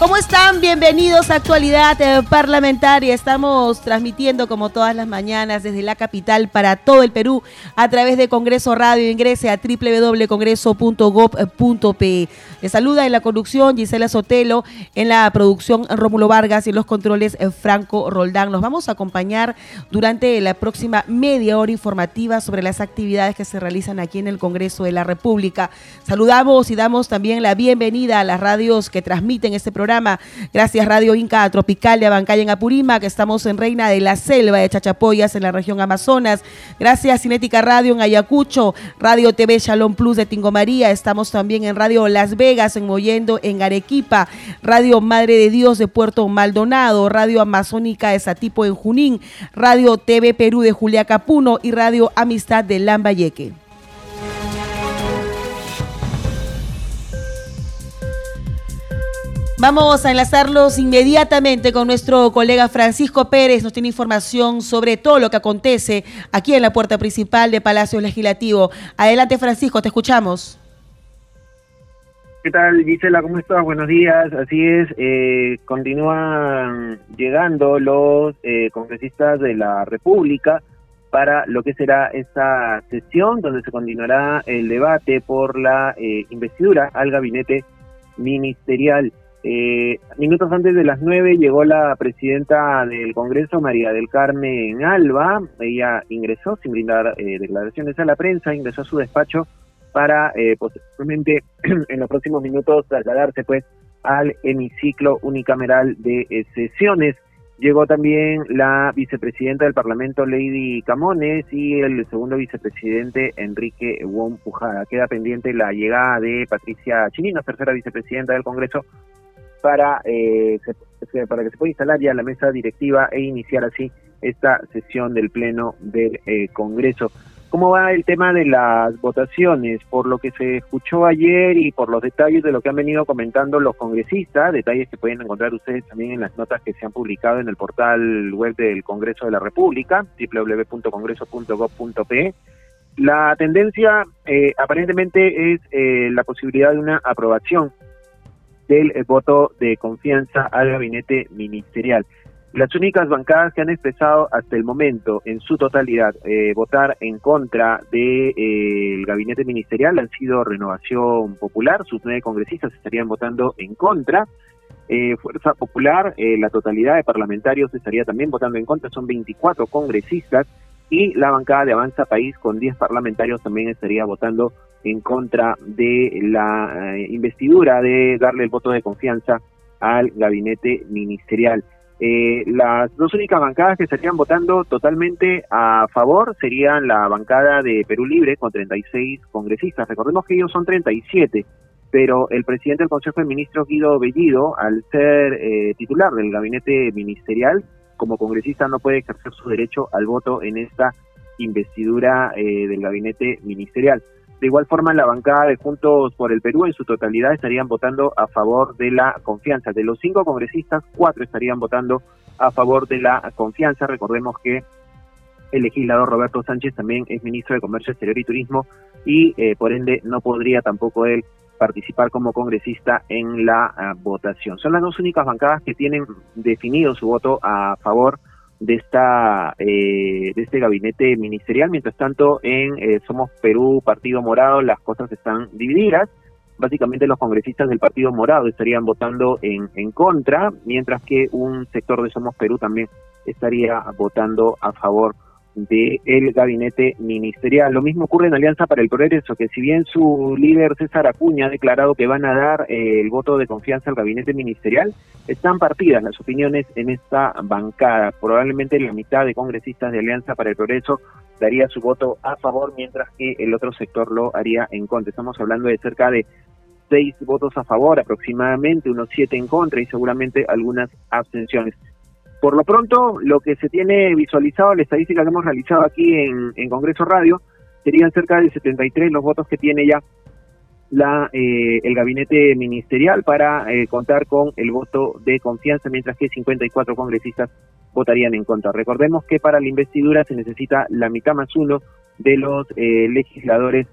¿Cómo están? Bienvenidos a Actualidad eh, Parlamentaria. Estamos transmitiendo como todas las mañanas desde la capital para todo el Perú a través de Congreso Radio. Ingrese a www.congreso.gov.pe. Le saluda en la conducción Gisela Sotelo, en la producción Rómulo Vargas y en los controles eh, Franco Roldán. Nos vamos a acompañar durante la próxima media hora informativa sobre las actividades que se realizan aquí en el Congreso de la República. Saludamos y damos también la bienvenida a las radios que transmiten este programa Gracias Radio Inca Tropical de Abancaya en Apurímac, que estamos en Reina de la Selva de Chachapoyas en la región Amazonas. Gracias Cinética Radio en Ayacucho, Radio TV Shalom Plus de Tingomaría. Estamos también en Radio Las Vegas en Moyendo en Arequipa, Radio Madre de Dios de Puerto Maldonado, Radio Amazónica de Satipo en Junín, Radio TV Perú de Julia Capuno y Radio Amistad de Lambayeque. Vamos a enlazarlos inmediatamente con nuestro colega Francisco Pérez. Nos tiene información sobre todo lo que acontece aquí en la puerta principal de Palacio Legislativo. Adelante, Francisco, te escuchamos. ¿Qué tal, Gisela? ¿Cómo estás? Buenos días. Así es, eh, continúan llegando los eh, congresistas de la República para lo que será esta sesión donde se continuará el debate por la eh, investidura al gabinete ministerial. Eh, minutos antes de las nueve llegó la presidenta del Congreso, María del Carmen Alba. Ella ingresó sin brindar eh, declaraciones a la prensa, ingresó a su despacho para eh, posteriormente en los próximos minutos trasladarse pues al hemiciclo unicameral de eh, sesiones. Llegó también la vicepresidenta del Parlamento, Lady Camones, y el segundo vicepresidente, Enrique Wong Pujada. Queda pendiente la llegada de Patricia Chinino, tercera vicepresidenta del Congreso, para, eh, para que se pueda instalar ya la mesa directiva e iniciar así esta sesión del Pleno del eh, Congreso. ¿Cómo va el tema de las votaciones? Por lo que se escuchó ayer y por los detalles de lo que han venido comentando los congresistas, detalles que pueden encontrar ustedes también en las notas que se han publicado en el portal web del Congreso de la República, www.congreso.gov.pe. La tendencia eh, aparentemente es eh, la posibilidad de una aprobación del eh, voto de confianza al gabinete ministerial. Las únicas bancadas que han expresado hasta el momento en su totalidad eh, votar en contra del de, eh, gabinete ministerial han sido Renovación Popular, sus nueve congresistas estarían votando en contra. Fuerza Popular, la totalidad de parlamentarios estaría también votando en contra, son 24 congresistas y la bancada de Avanza País con 10 parlamentarios también estaría votando en contra de la eh, investidura de darle el voto de confianza al gabinete ministerial. Eh, las dos únicas bancadas que estarían votando totalmente a favor serían la bancada de Perú Libre con 36 congresistas. Recordemos que ellos son 37, pero el presidente del Consejo de Ministros, Guido Bellido, al ser eh, titular del gabinete ministerial, como congresista no puede ejercer su derecho al voto en esta investidura eh, del gabinete ministerial. De igual forma, la bancada de Juntos por el Perú en su totalidad estarían votando a favor de la confianza. De los cinco congresistas, cuatro estarían votando a favor de la confianza. Recordemos que el legislador Roberto Sánchez también es ministro de Comercio Exterior y Turismo y eh, por ende no podría tampoco él participar como congresista en la ah, votación. Son las dos únicas bancadas que tienen definido su voto a favor de esta eh, de este gabinete ministerial. Mientras tanto, en eh, Somos Perú, Partido Morado, las cosas están divididas. Básicamente los congresistas del Partido Morado estarían votando en, en contra, mientras que un sector de Somos Perú también estaría votando a favor del gabinete ministerial. Lo mismo ocurre en Alianza para el Progreso, que si bien su líder César Acuña ha declarado que van a dar eh, el voto de confianza al gabinete ministerial, están partidas las opiniones en esta bancada. Probablemente la mitad de congresistas de Alianza para el Progreso daría su voto a favor, mientras que el otro sector lo haría en contra. Estamos hablando de cerca de seis votos a favor, aproximadamente unos siete en contra y seguramente algunas abstenciones. Por lo pronto, lo que se tiene visualizado, la estadística que hemos realizado aquí en, Congreso Radio, serían cerca de 73 los votos que tiene ya la eh, el gabinete ministerial para eh, contar con el voto de confianza, mientras que 54 congresistas votarían en contra. Recordemos que para la investidura se necesita la mitad más uno de los eh, legisladores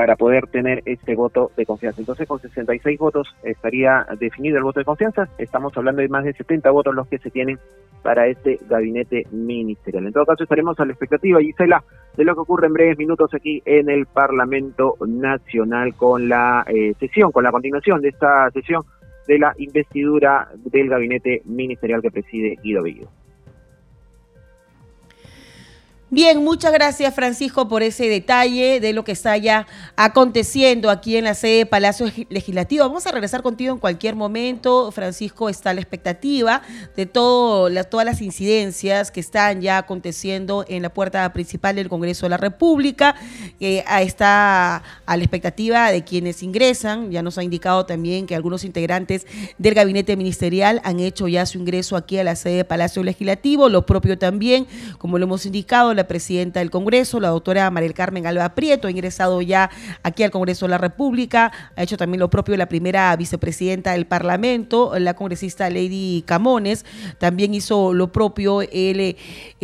para poder tener este voto de confianza. Entonces, con 66 votos estaría definido el voto de confianza. Estamos hablando de más de 70 votos los que se tienen para este gabinete ministerial. En todo caso, estaremos a la expectativa, Gisela, de lo que ocurre en breves minutos aquí en el Parlamento Nacional con la eh, sesión, con la continuación de esta sesión de la investidura del gabinete ministerial que preside Guido Bellido. Bien, muchas gracias Francisco por ese detalle de lo que está ya aconteciendo aquí en la sede de Palacio Legislativo. Vamos a regresar contigo en cualquier momento. Francisco está a la expectativa de todo, todas las incidencias que están ya aconteciendo en la puerta principal del Congreso de la República. Eh, está a la expectativa de quienes ingresan. Ya nos ha indicado también que algunos integrantes del gabinete ministerial han hecho ya su ingreso aquí a la sede de Palacio Legislativo. Lo propio también, como lo hemos indicado, la presidenta del Congreso, la doctora Mariel Carmen Alba Prieto, ha ingresado ya aquí al Congreso de la República, ha hecho también lo propio la primera vicepresidenta del Parlamento, la congresista Lady Camones, también hizo lo propio el, eh,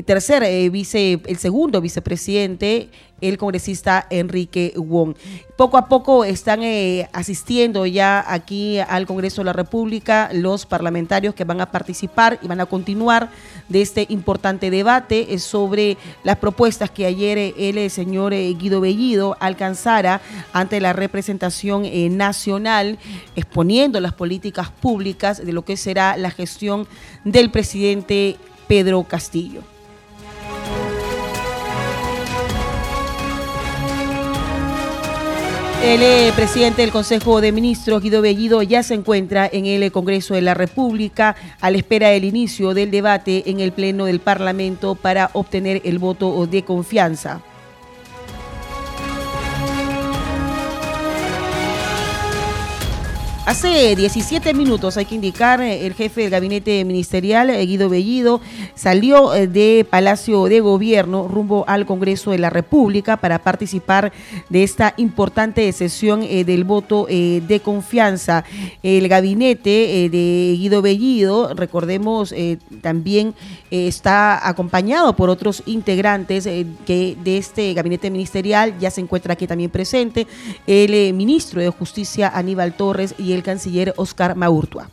tercer eh, vice, el segundo vicepresidente, el congresista Enrique Wong. Poco a poco están eh, asistiendo ya aquí al Congreso de la República los parlamentarios que van a participar y van a continuar de este importante debate eh, sobre las propuestas que ayer eh, el señor Guido Bellido alcanzara ante la representación nacional, exponiendo las políticas públicas de lo que será la gestión del presidente Pedro Castillo. El eh, presidente del Consejo de Ministros, Guido Bellido, ya se encuentra en el Congreso de la República a la espera del inicio del debate en el Pleno del Parlamento para obtener el voto de confianza. Hace 17 minutos, hay que indicar, el jefe del gabinete ministerial, eh, Guido Bellido, salió eh, de Palacio de Gobierno rumbo al Congreso de la República para participar de esta importante sesión eh, del voto de confianza. El gabinete de Guido Bellido, recordemos, también está acompañado por otros integrantes de este gabinete ministerial, ya se encuentra aquí también presente, el ministro de Justicia Aníbal Torres y el el canciller Oscar Maurtua.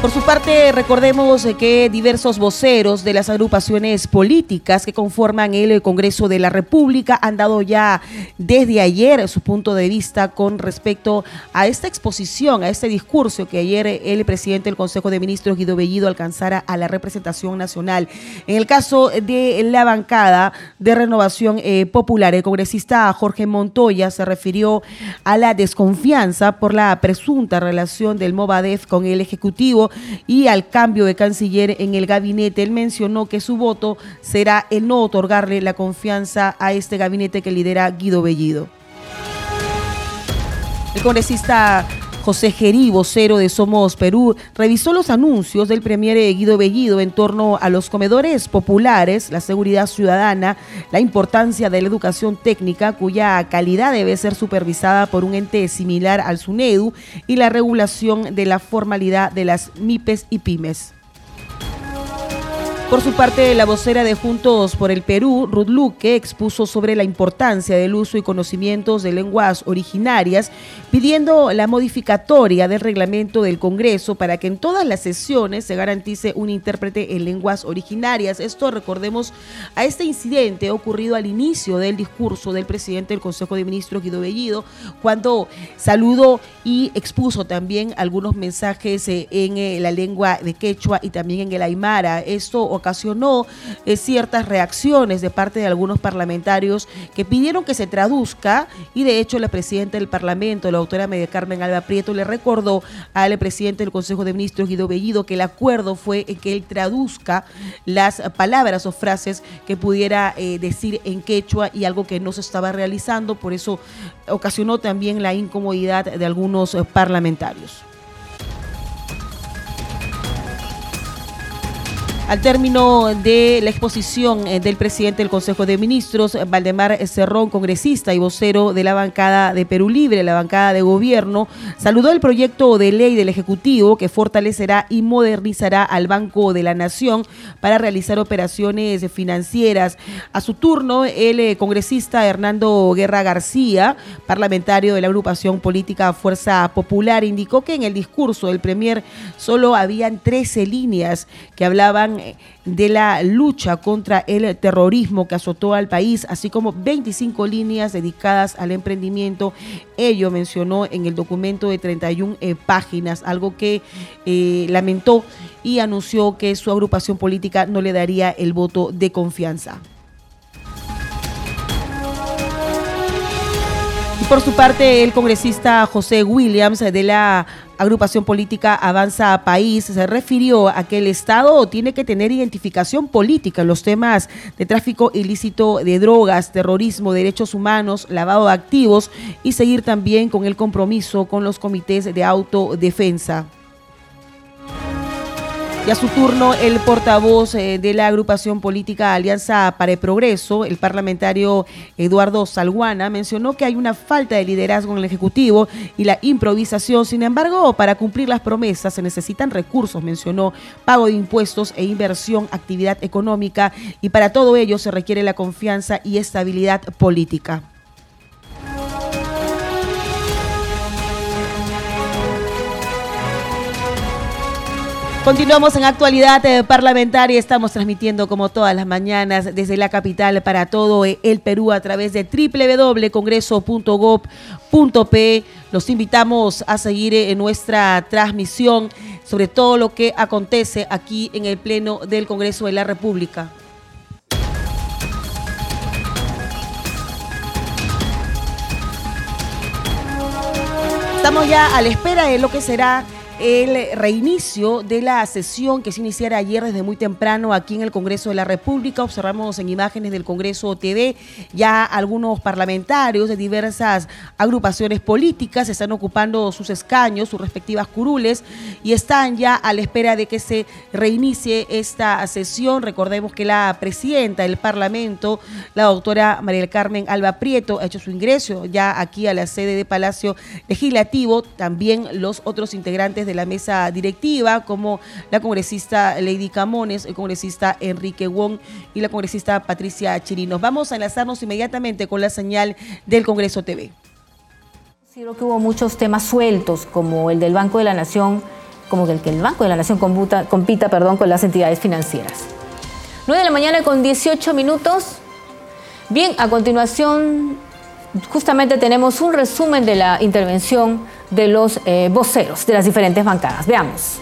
Por su parte, recordemos que diversos voceros de las agrupaciones políticas que conforman el Congreso de la República han dado ya desde ayer su punto de vista con respecto a esta exposición, a este discurso que ayer el presidente del Consejo de Ministros, Guido Bellido, alcanzara a la representación nacional. En el caso de la bancada de renovación eh, popular, el congresista Jorge Montoya se refirió a la desconfianza por la presunta relación del Movadef con el Ejecutivo y al cambio de canciller en el gabinete. Él mencionó que su voto será el no otorgarle la confianza a este gabinete que lidera Guido Bellido. El congresista José Gerí, vocero de Somos Perú, revisó los anuncios del premier Guido Bellido en torno a los comedores populares, la seguridad ciudadana, la importancia de la educación técnica, cuya calidad debe ser supervisada por un ente similar al SUNEDU, y la regulación de la formalidad de las MIPES y PYMES. Por su parte, la vocera de Juntos por el Perú, Ruth Luque, expuso sobre la importancia del uso y conocimientos de lenguas originarias, pidiendo la modificatoria del reglamento del Congreso para que en todas las sesiones se garantice un intérprete en lenguas originarias. Esto, recordemos, a este incidente ocurrido al inicio del discurso del presidente del Consejo de Ministros, Guido Bellido, cuando saludó y expuso también algunos mensajes eh, en eh, la lengua de quechua y también en el aymara. Esto ocasionó eh, ciertas reacciones de parte de algunos parlamentarios que pidieron que se traduzca y de hecho la presidenta del Parlamento, la autora Media Carmen Alba Prieto, le recordó al presidente del Consejo de Ministros, Guido Bellido, que el acuerdo fue que él traduzca las palabras o frases que pudiera eh, decir en quechua y algo que no se estaba realizando, por eso ocasionó también la incomodidad de algunos eh, parlamentarios. Al término de la exposición eh, del presidente del Consejo de Ministros, Valdemar Cerrón, congresista y vocero de la bancada de Perú Libre, la bancada de gobierno, saludó el proyecto de ley del Ejecutivo que fortalecerá y modernizará al Banco de la Nación para realizar operaciones financieras. A su turno, el eh, congresista Hernando Guerra García, parlamentario de la agrupación política Fuerza Popular, indicó que en el discurso del Premier solo habían 13 líneas que hablaban de la lucha contra el terrorismo que azotó al país, así como 25 líneas dedicadas al emprendimiento. Ello mencionó en el documento de 31 eh, páginas, algo que eh, lamentó y anunció que su agrupación política no le daría el voto de confianza. por su parte, el congresista José Williams de la agrupación política Avanza País se refirió a que el Estado tiene que tener identificación política en los temas de tráfico ilícito de drogas, terrorismo, derechos humanos, lavado de activos y seguir también con el compromiso con los comités de autodefensa. Y a su turno, el portavoz eh, de la agrupación política Alianza para el Progreso, el parlamentario Eduardo Salguana, mencionó que hay una falta de liderazgo en el Ejecutivo y la improvisación. Sin embargo, para cumplir las promesas se necesitan recursos, mencionó, pago de impuestos e inversión, actividad económica, y para todo ello se requiere la confianza y estabilidad política. Continuamos en actualidad eh, parlamentaria. Estamos transmitiendo como todas las mañanas desde la capital para todo eh, el Perú a través de www.congreso.gov.p. Los invitamos a seguir eh, en nuestra transmisión sobre todo lo que acontece aquí en el Pleno del Congreso de la República. Estamos ya a la espera de lo que será el reinicio de la sesión que se iniciara ayer desde muy temprano aquí en el Congreso de la República. Observamos en imágenes del Congreso TV ya algunos parlamentarios de diversas agrupaciones políticas están ocupando sus escaños, sus respectivas curules y están ya a la espera de que se reinicie esta sesión. Recordemos que la presidenta del Parlamento, la doctora María Carmen Alba Prieto, ha hecho su ingreso ya aquí a la sede de Palacio Legislativo. También los otros integrantes de la mesa directiva, como la congresista Lady Camones, el congresista Enrique Wong y la congresista Patricia Chirinos. Vamos a enlazarnos inmediatamente con la señal del Congreso TV. Creo que hubo muchos temas sueltos, como el del Banco de la Nación, como el que el Banco de la Nación compita perdón, con las entidades financieras. 9 de la mañana con 18 minutos. Bien, a continuación justamente tenemos un resumen de la intervención de los eh, voceros de las diferentes bancadas. Veamos.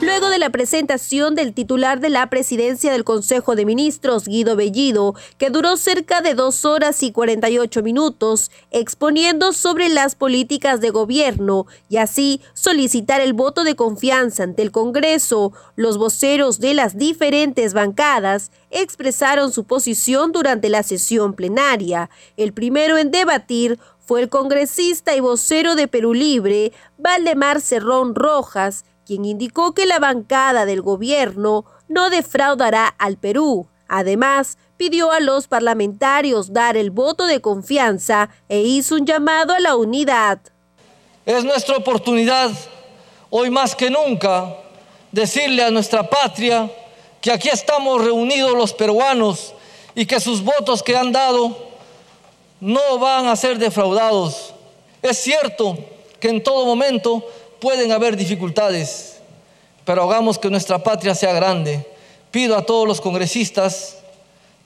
Luego de la presentación del titular de la presidencia del Consejo de Ministros, Guido Bellido, que duró cerca de dos horas y 48 minutos, exponiendo sobre las políticas de gobierno y así solicitar el voto de confianza ante el Congreso, los voceros de las diferentes bancadas expresaron su posición durante la sesión plenaria. El primero en debatir fue el congresista y vocero de Perú Libre, Valdemar Cerrón Rojas, quien indicó que la bancada del gobierno no defraudará al Perú. Además, pidió a los parlamentarios dar el voto de confianza e hizo un llamado a la unidad. Es nuestra oportunidad, hoy más que nunca, decirle a nuestra patria que aquí estamos reunidos los peruanos y que sus votos que han dado no van a ser defraudados. Es cierto que en todo momento pueden haber dificultades, pero hagamos que nuestra patria sea grande. Pido a todos los congresistas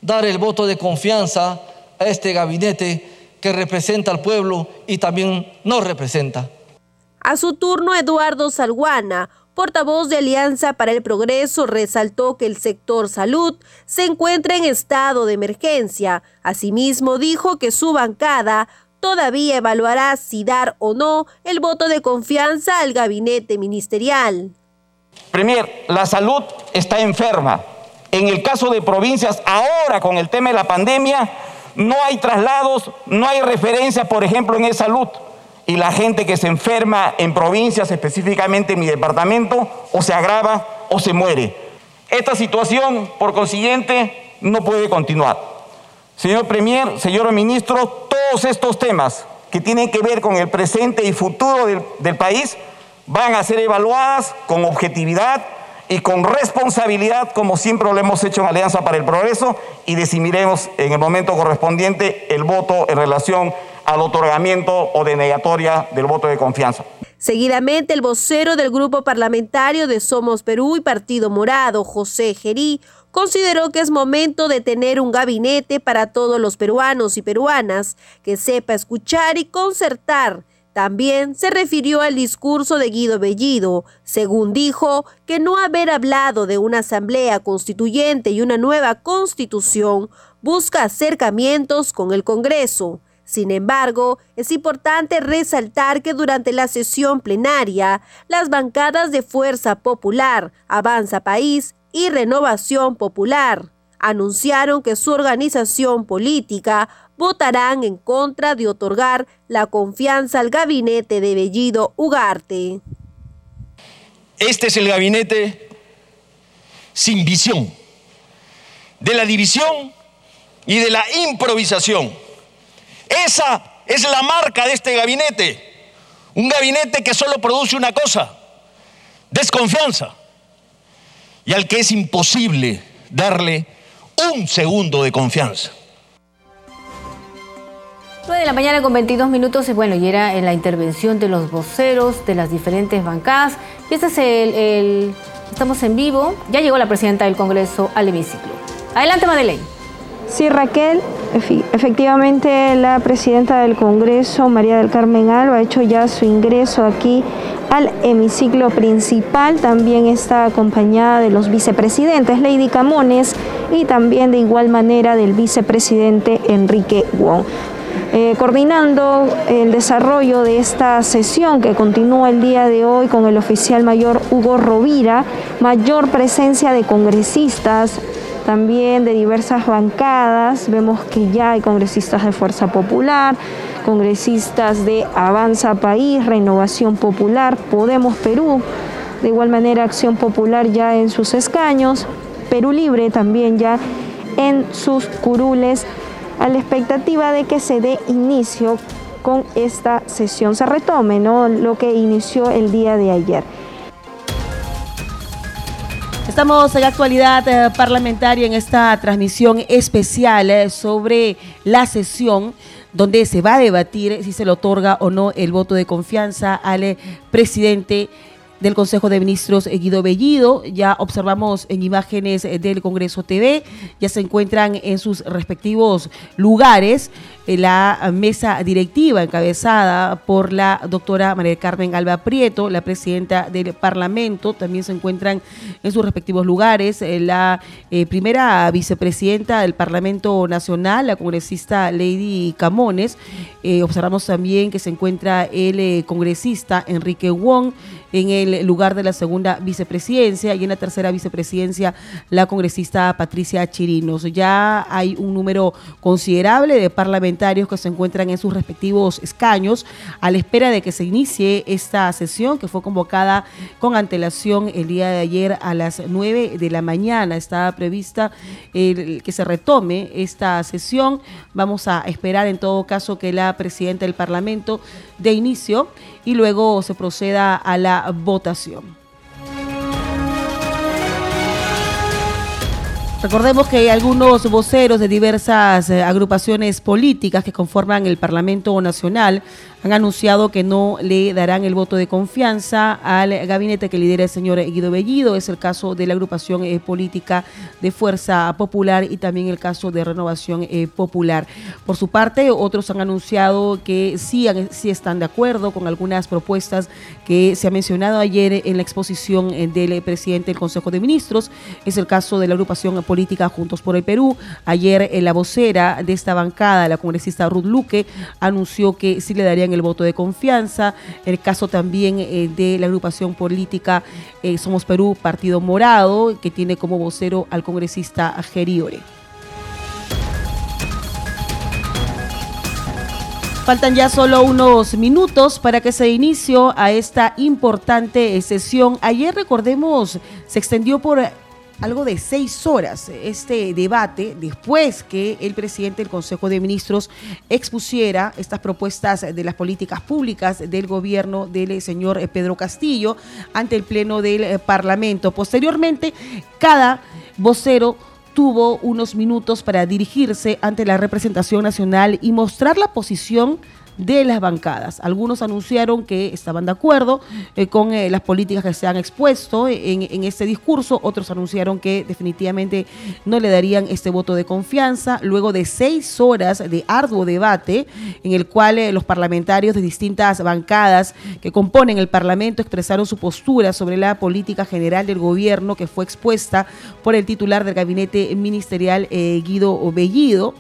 dar el voto de confianza a este gabinete que representa al pueblo y también nos representa. A su turno, Eduardo Salguana, portavoz de Alianza para el Progreso, resaltó que el sector salud se encuentra en estado de emergencia. Asimismo, dijo que su bancada todavía evaluará si dar o no el voto de confianza al gabinete ministerial. Premier, la salud está enferma. En el caso de provincias, ahora con el tema de la pandemia, no hay traslados, no hay referencia, por ejemplo, en salud. Y la gente que se enferma en provincias, específicamente en mi departamento, o se agrava o se muere. Esta situación, por consiguiente, no puede continuar. Señor Premier, señor Ministro, todos estos temas que tienen que ver con el presente y futuro del, del país van a ser evaluadas con objetividad y con responsabilidad, como siempre lo hemos hecho en Alianza para el Progreso, y decidiremos en el momento correspondiente el voto en relación al otorgamiento o denegatoria del voto de confianza. Seguidamente, el vocero del grupo parlamentario de Somos Perú y Partido Morado, José Gerí, consideró que es momento de tener un gabinete para todos los peruanos y peruanas que sepa escuchar y concertar también se refirió al discurso de Guido Bellido, según dijo que no haber hablado de una asamblea constituyente y una nueva constitución busca acercamientos con el Congreso. Sin embargo, es importante resaltar que durante la sesión plenaria, las bancadas de Fuerza Popular, Avanza País y Renovación Popular anunciaron que su organización política votarán en contra de otorgar la confianza al gabinete de Bellido Ugarte. Este es el gabinete sin visión, de la división y de la improvisación. Esa es la marca de este gabinete. Un gabinete que solo produce una cosa, desconfianza, y al que es imposible darle un segundo de confianza. 9 de la mañana con 22 minutos, bueno, y era en la intervención de los voceros de las diferentes bancadas. Y este es el, Estamos en vivo. Ya llegó la presidenta del Congreso al hemiciclo. Adelante, Madeleine. Sí, Raquel, efectivamente la presidenta del Congreso, María del Carmen Alba, ha hecho ya su ingreso aquí al hemiciclo principal. También está acompañada de los vicepresidentes Lady Camones y también de igual manera del vicepresidente Enrique Wong. Eh, coordinando el desarrollo de esta sesión que continúa el día de hoy con el oficial mayor Hugo Rovira, mayor presencia de congresistas, también de diversas bancadas. Vemos que ya hay congresistas de Fuerza Popular, congresistas de Avanza País, Renovación Popular, Podemos Perú, de igual manera Acción Popular ya en sus escaños, Perú Libre también ya en sus curules a la expectativa de que se dé inicio con esta sesión, se retome ¿no? lo que inició el día de ayer. Estamos en actualidad eh, parlamentaria en esta transmisión especial eh, sobre la sesión donde se va a debatir si se le otorga o no el voto de confianza al eh, presidente del Consejo de Ministros eh, Guido Bellido. Ya observamos en imágenes eh, del Congreso TV, ya se encuentran en sus respectivos lugares eh, la mesa directiva encabezada por la doctora María Carmen Alba Prieto, la presidenta del Parlamento, también se encuentran en sus respectivos lugares la primera vicepresidenta del Parlamento Nacional, la congresista Lady Camones. observamos también que se encuentra el congresista Enrique Wong, en el lugar de la segunda vicepresidencia y en la tercera vicepresidencia la congresista Patricia Chirinos. Ya hay un número considerable de parlamentarios que se encuentran en sus respectivos escaños a la espera de que se inicie esta sesión que fue convocada con antelación el día de ayer a las 9 de la mañana. Estaba prevista que se retome esta sesión. Vamos a esperar en todo caso que la presidenta del Parlamento de inicio y luego se proceda a la votación. Recordemos que hay algunos voceros de diversas eh, agrupaciones políticas que conforman el Parlamento Nacional han anunciado que no le darán el voto de confianza al gabinete que lidera el señor Guido Bellido. Es el caso de la agrupación eh, política de Fuerza Popular y también el caso de Renovación eh, Popular. Por su parte, otros han anunciado que sí, sí están de acuerdo con algunas propuestas que se ha mencionado ayer en la exposición eh, del presidente del Consejo de Ministros. Es el caso de la agrupación política Juntos por el Perú. Ayer la vocera de esta bancada, la congresista Ruth Luque, anunció que sí le darían el voto de confianza. El caso también eh, de la agrupación política eh, Somos Perú, Partido Morado, que tiene como vocero al congresista Geriore. Faltan ya solo unos minutos para que se inicie a esta importante sesión. Ayer, recordemos, se extendió por algo de seis horas este debate después que el presidente del Consejo de Ministros expusiera estas propuestas de las políticas públicas del gobierno del señor Pedro Castillo ante el Pleno del Parlamento. Posteriormente, cada vocero tuvo unos minutos para dirigirse ante la representación nacional y mostrar la posición de las bancadas. Algunos anunciaron que estaban de acuerdo eh, con eh, las políticas que se han expuesto en, este discurso, otros anunciaron que definitivamente no le darían este voto de confianza. Luego de seis horas de arduo debate, en el cual eh, los parlamentarios de distintas bancadas que componen el Parlamento expresaron su postura sobre la política general del gobierno que fue expuesta por el titular del gabinete ministerial Guido Bellido.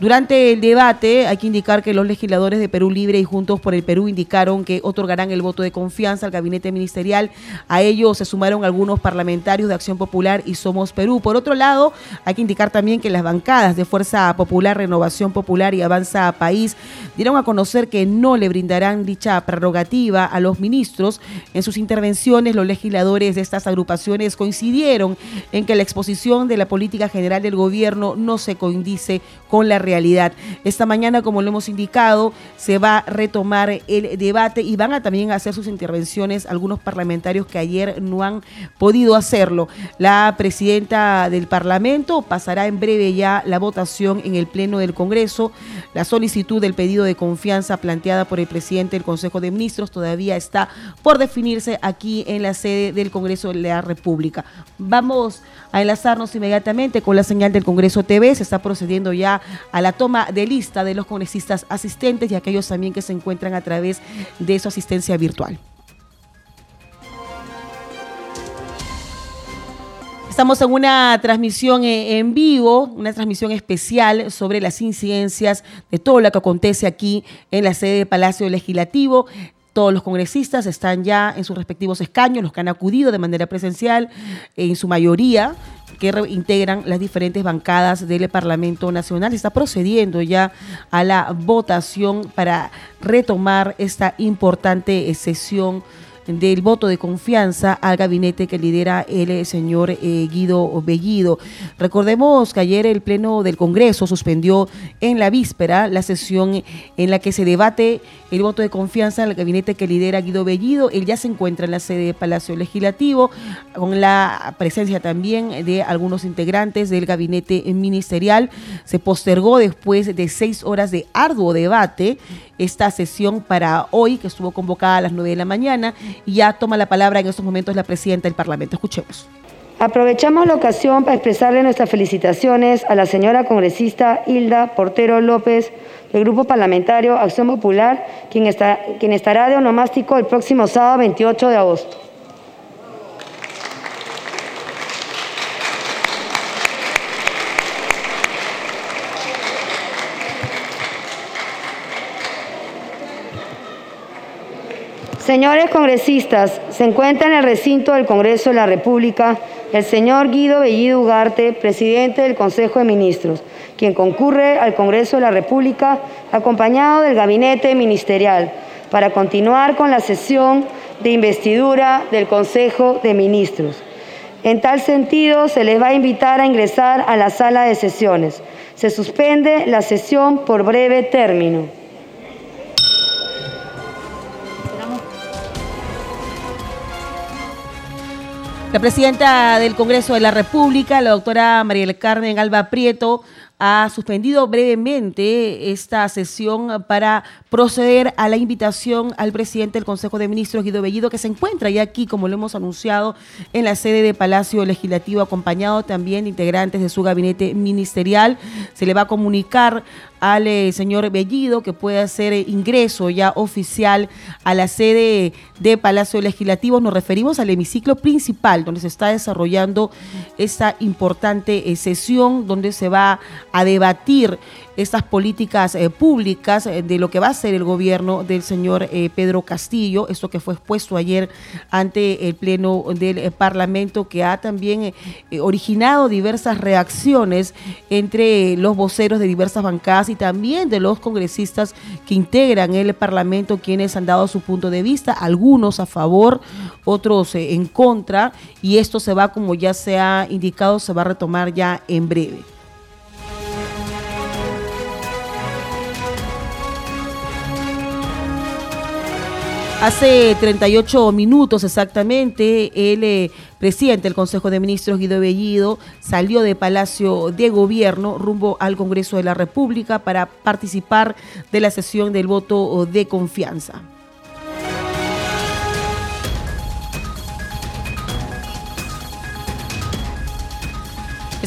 Durante el debate hay que indicar que los legisladores de Perú Libre y Juntos por el Perú indicaron que otorgarán el voto de confianza al gabinete ministerial. A ello se sumaron algunos parlamentarios de Acción Popular y Somos Perú. Por otro lado, hay que indicar también que las bancadas de Fuerza Popular, Renovación Popular y Avanza País dieron a conocer que no le brindarán dicha prerrogativa a los ministros. En sus intervenciones, los legisladores de estas agrupaciones coincidieron en que la exposición de la política general del gobierno no se coincide con la realidad. Esta mañana, como lo hemos indicado, se va a retomar el debate y van a también hacer sus intervenciones algunos parlamentarios que ayer no han podido hacerlo. La presidenta del Parlamento pasará en breve ya la votación en el Pleno del Congreso. La solicitud del pedido de confianza planteada por el presidente del Consejo de Ministros todavía está por definirse aquí en la sede del Congreso de la República. Vamos a enlazarnos inmediatamente con la señal del Congreso TV. Se está procediendo ya a la toma de lista de los congresistas asistentes y aquellos también que se encuentran a través de su asistencia virtual. Estamos en una transmisión eh, en vivo, una transmisión especial sobre las incidencias de todo lo que acontece aquí en la sede del Palacio Legislativo. Todos los congresistas están ya en sus respectivos escaños, los que han acudido de manera presencial, en su mayoría que integran las diferentes bancadas del Parlamento Nacional. Está procediendo ya a la votación para retomar esta importante sesión del voto de confianza al gabinete que lidera el eh, señor eh, Guido Bellido. Recordemos que ayer el Pleno del Congreso suspendió en la víspera la sesión en la que se debate el voto de confianza al gabinete que lidera Guido Bellido. Él ya se encuentra en la sede del Palacio Legislativo con la presencia también de algunos integrantes del gabinete ministerial. Se postergó después de seis horas de arduo debate esta sesión para hoy, que estuvo convocada a las nueve de la mañana, y ya toma la palabra en estos momentos la presidenta del Parlamento. Escuchemos. Aprovechamos la ocasión para expresarle nuestras felicitaciones a la señora congresista Hilda Portero López del Grupo Parlamentario Acción Popular, quien, está, quien estará de onomástico el próximo sábado 28 de agosto. Señores congresistas, se encuentra en el recinto del Congreso de la República el señor Guido Bellido Ugarte, presidente del Consejo de Ministros, quien concurre al Congreso de la República acompañado del gabinete ministerial para continuar con la sesión de investidura del Consejo de Ministros. En tal sentido, se les va a invitar a ingresar a la sala de sesiones. Se suspende la sesión por breve término. La presidenta del Congreso de la República, la doctora María del Carmen Alba Prieto, ha suspendido brevemente esta sesión para proceder a la invitación al presidente del Consejo de Ministros, Guido Bellido, que se encuentra ya aquí, como lo hemos anunciado, en la sede de Palacio Legislativo, acompañado también de integrantes de su gabinete ministerial. Se le va a comunicar al señor Bellido que puede hacer eh, ingreso ya oficial a la sede de Palacio Legislativo. Nos referimos al hemiciclo principal, donde se está desarrollando esta importante eh, sesión, donde se va a debatir estas políticas eh, públicas eh, de lo que va a ser el gobierno del señor eh, Pedro Castillo, esto que fue expuesto ayer ante el Pleno del Parlamento, que ha también originado diversas reacciones entre los voceros de diversas bancadas y también de los congresistas que integran el Parlamento, quienes han dado su punto de vista, algunos a favor, otros en contra, y esto se va, como ya se ha indicado, se va a retomar ya en breve. Hace 38 minutos exactamente, el eh, presidente del Consejo de Ministros, Guido Bellido, salió de Palacio de Gobierno rumbo al Congreso de la República para participar de la sesión del voto de confianza.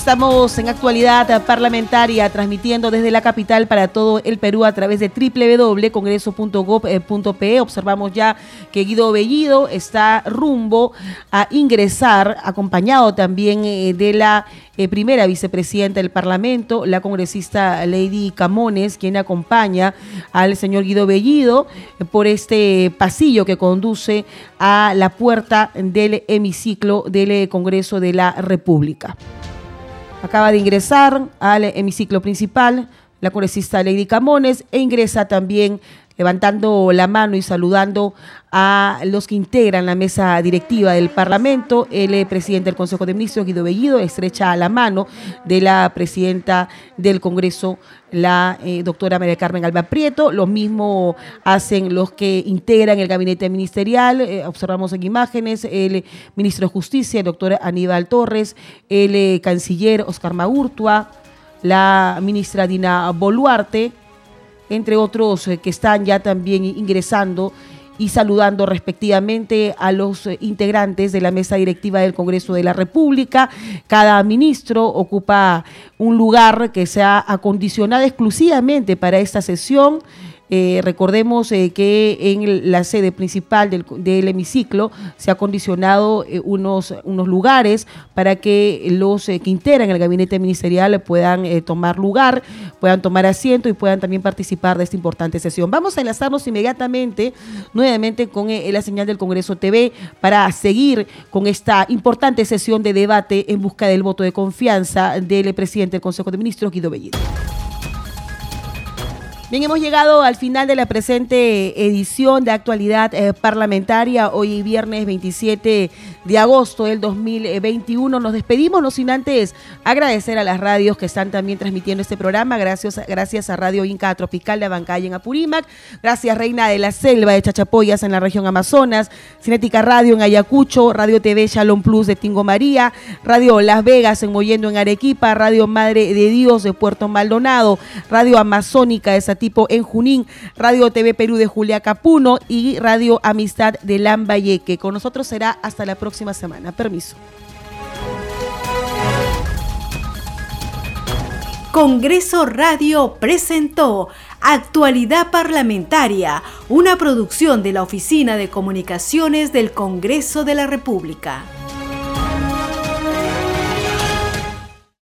Estamos en actualidad parlamentaria transmitiendo desde la capital para todo el Perú a través de www.congreso.gov.pe. Observamos ya que Guido Bellido está rumbo a ingresar, acompañado también eh, de la eh, primera vicepresidenta del Parlamento, la congresista Lady Camones, quien acompaña al señor Guido Bellido eh, por este pasillo que conduce a la puerta del hemiciclo del Congreso de la República. Acaba de ingresar al hemiciclo principal la congresista Lady Camones e ingresa también levantando la mano y saludando a los que integran la mesa directiva del Parlamento. El eh, presidente del Consejo de Ministros, Guido Bellido, estrecha la mano de la presidenta del Congreso, la eh, doctora María Carmen Alba Prieto. Lo mismo hacen los que integran el gabinete ministerial. Eh, observamos en imágenes el ministro de Justicia, el doctor Aníbal Torres, el canciller Oscar Maurtua, la ministra Dina Boluarte, entre otros eh, que están ya también ingresando y saludando respectivamente a los eh, integrantes de la mesa directiva del Congreso de la República. Cada ministro ocupa un lugar que se ha acondicionado exclusivamente para esta sesión. Eh, recordemos eh, que en la sede principal del, hemiciclo se ha condicionado eh, unos, unos lugares para que los que integran el gabinete ministerial puedan tomar lugar, puedan tomar asiento y puedan también participar de esta importante sesión. Vamos a enlazarnos inmediatamente nuevamente con la señal del Congreso TV para seguir con esta importante sesión de debate en busca del voto de confianza del presidente del Consejo de Ministros, Guido Bellido. Bien, hemos llegado al final de la presente edición de actualidad eh, parlamentaria, hoy viernes 27 de agosto del 2021. Nos despedimos, no sin antes agradecer a las radios que están también transmitiendo este programa. Gracias, gracias a Radio Inca Tropical de Abancay en Apurímac. Gracias Reina de la Selva de Chachapoyas en la región Amazonas. Cinética Radio en Ayacucho. Radio TV Shalom Plus de Tingo María. Radio Las Vegas en Moyendo en Arequipa. Radio Madre de Dios de Puerto Maldonado. Radio Amazónica de tipo en Junín, Radio TV Perú de Julia Capuno y Radio Amistad de Lambayeque. Con nosotros será hasta la próxima semana. Permiso. Congreso Radio presentó Actualidad Parlamentaria, una producción de la Oficina de Comunicaciones del Congreso de la República.